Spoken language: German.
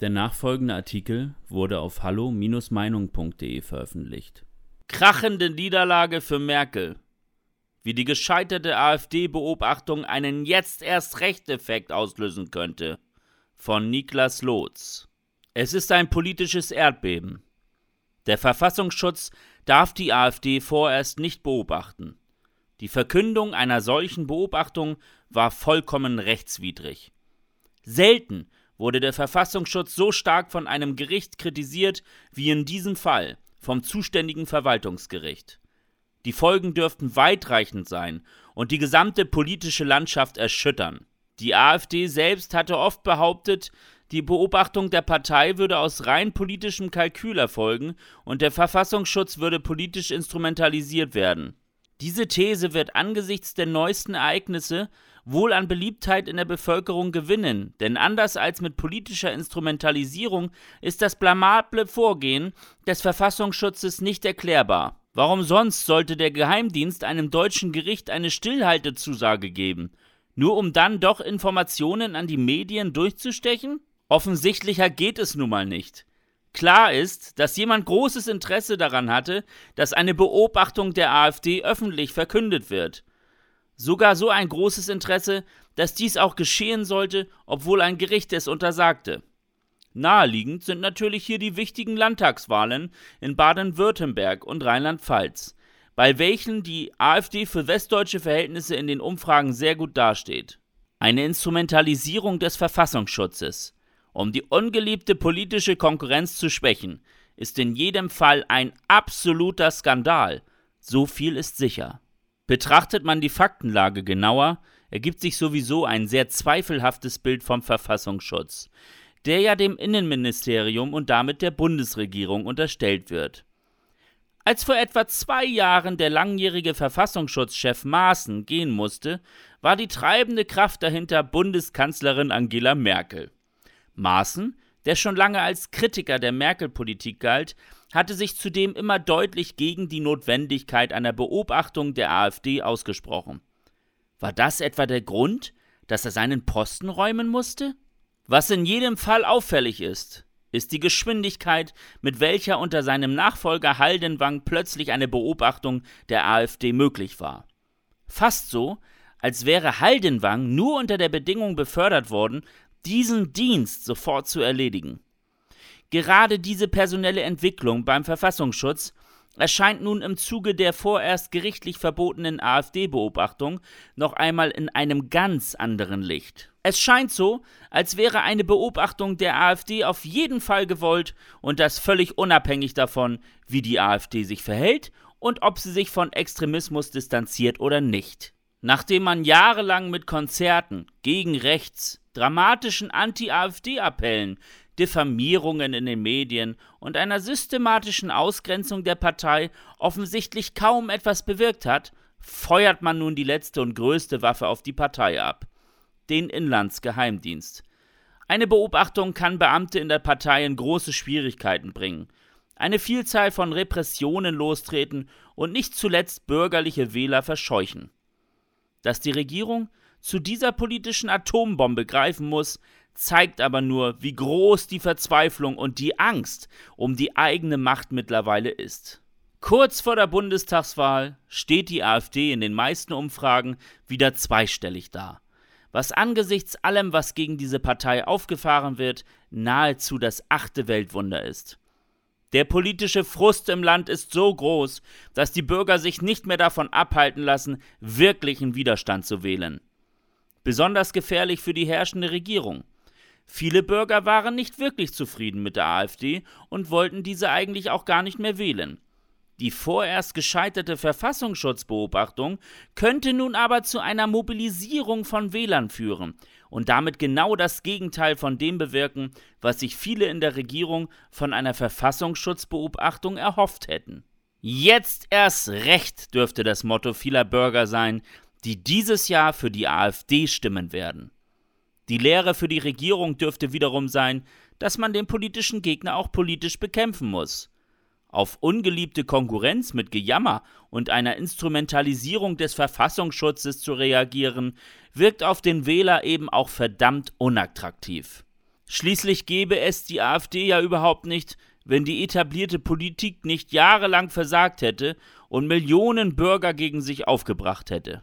Der nachfolgende Artikel wurde auf hallo-meinung.de veröffentlicht. Krachende Niederlage für Merkel. Wie die gescheiterte AfD-Beobachtung einen jetzt erst Recht-Effekt auslösen könnte. Von Niklas Lotz. Es ist ein politisches Erdbeben. Der Verfassungsschutz darf die AfD vorerst nicht beobachten. Die Verkündung einer solchen Beobachtung war vollkommen rechtswidrig. Selten wurde der Verfassungsschutz so stark von einem Gericht kritisiert wie in diesem Fall vom zuständigen Verwaltungsgericht. Die Folgen dürften weitreichend sein und die gesamte politische Landschaft erschüttern. Die AfD selbst hatte oft behauptet, die Beobachtung der Partei würde aus rein politischem Kalkül erfolgen und der Verfassungsschutz würde politisch instrumentalisiert werden. Diese These wird angesichts der neuesten Ereignisse wohl an Beliebtheit in der Bevölkerung gewinnen, denn anders als mit politischer Instrumentalisierung ist das blamable Vorgehen des Verfassungsschutzes nicht erklärbar. Warum sonst sollte der Geheimdienst einem deutschen Gericht eine Stillhaltezusage geben, nur um dann doch Informationen an die Medien durchzustechen? Offensichtlicher geht es nun mal nicht. Klar ist, dass jemand großes Interesse daran hatte, dass eine Beobachtung der AfD öffentlich verkündet wird. Sogar so ein großes Interesse, dass dies auch geschehen sollte, obwohl ein Gericht es untersagte. Naheliegend sind natürlich hier die wichtigen Landtagswahlen in Baden-Württemberg und Rheinland-Pfalz, bei welchen die AfD für westdeutsche Verhältnisse in den Umfragen sehr gut dasteht. Eine Instrumentalisierung des Verfassungsschutzes, um die ungeliebte politische Konkurrenz zu schwächen, ist in jedem Fall ein absoluter Skandal. So viel ist sicher. Betrachtet man die Faktenlage genauer, ergibt sich sowieso ein sehr zweifelhaftes Bild vom Verfassungsschutz, der ja dem Innenministerium und damit der Bundesregierung unterstellt wird. Als vor etwa zwei Jahren der langjährige Verfassungsschutzchef Maaßen gehen musste, war die treibende Kraft dahinter Bundeskanzlerin Angela Merkel. Maaßen, der schon lange als Kritiker der Merkel-Politik galt, hatte sich zudem immer deutlich gegen die Notwendigkeit einer Beobachtung der AfD ausgesprochen. War das etwa der Grund, dass er seinen Posten räumen musste? Was in jedem Fall auffällig ist, ist die Geschwindigkeit, mit welcher unter seinem Nachfolger Haldenwang plötzlich eine Beobachtung der AfD möglich war. Fast so, als wäre Haldenwang nur unter der Bedingung befördert worden, diesen Dienst sofort zu erledigen. Gerade diese personelle Entwicklung beim Verfassungsschutz erscheint nun im Zuge der vorerst gerichtlich verbotenen AfD-Beobachtung noch einmal in einem ganz anderen Licht. Es scheint so, als wäre eine Beobachtung der AfD auf jeden Fall gewollt und das völlig unabhängig davon, wie die AfD sich verhält und ob sie sich von Extremismus distanziert oder nicht. Nachdem man jahrelang mit Konzerten gegen rechts, dramatischen Anti-AfD-Appellen, Diffamierungen in den Medien und einer systematischen Ausgrenzung der Partei offensichtlich kaum etwas bewirkt hat, feuert man nun die letzte und größte Waffe auf die Partei ab, den Inlandsgeheimdienst. Eine Beobachtung kann Beamte in der Partei in große Schwierigkeiten bringen, eine Vielzahl von Repressionen lostreten und nicht zuletzt bürgerliche Wähler verscheuchen. Dass die Regierung zu dieser politischen Atombombe greifen muss, zeigt aber nur, wie groß die Verzweiflung und die Angst um die eigene Macht mittlerweile ist. Kurz vor der Bundestagswahl steht die AfD in den meisten Umfragen wieder zweistellig da, was angesichts allem, was gegen diese Partei aufgefahren wird, nahezu das achte Weltwunder ist. Der politische Frust im Land ist so groß, dass die Bürger sich nicht mehr davon abhalten lassen, wirklichen Widerstand zu wählen. Besonders gefährlich für die herrschende Regierung. Viele Bürger waren nicht wirklich zufrieden mit der AfD und wollten diese eigentlich auch gar nicht mehr wählen. Die vorerst gescheiterte Verfassungsschutzbeobachtung könnte nun aber zu einer Mobilisierung von Wählern führen und damit genau das Gegenteil von dem bewirken, was sich viele in der Regierung von einer Verfassungsschutzbeobachtung erhofft hätten. Jetzt erst recht dürfte das Motto vieler Bürger sein, die dieses Jahr für die AfD stimmen werden. Die Lehre für die Regierung dürfte wiederum sein, dass man den politischen Gegner auch politisch bekämpfen muss. Auf ungeliebte Konkurrenz mit Gejammer und einer Instrumentalisierung des Verfassungsschutzes zu reagieren, wirkt auf den Wähler eben auch verdammt unattraktiv. Schließlich gäbe es die AfD ja überhaupt nicht, wenn die etablierte Politik nicht jahrelang versagt hätte und Millionen Bürger gegen sich aufgebracht hätte.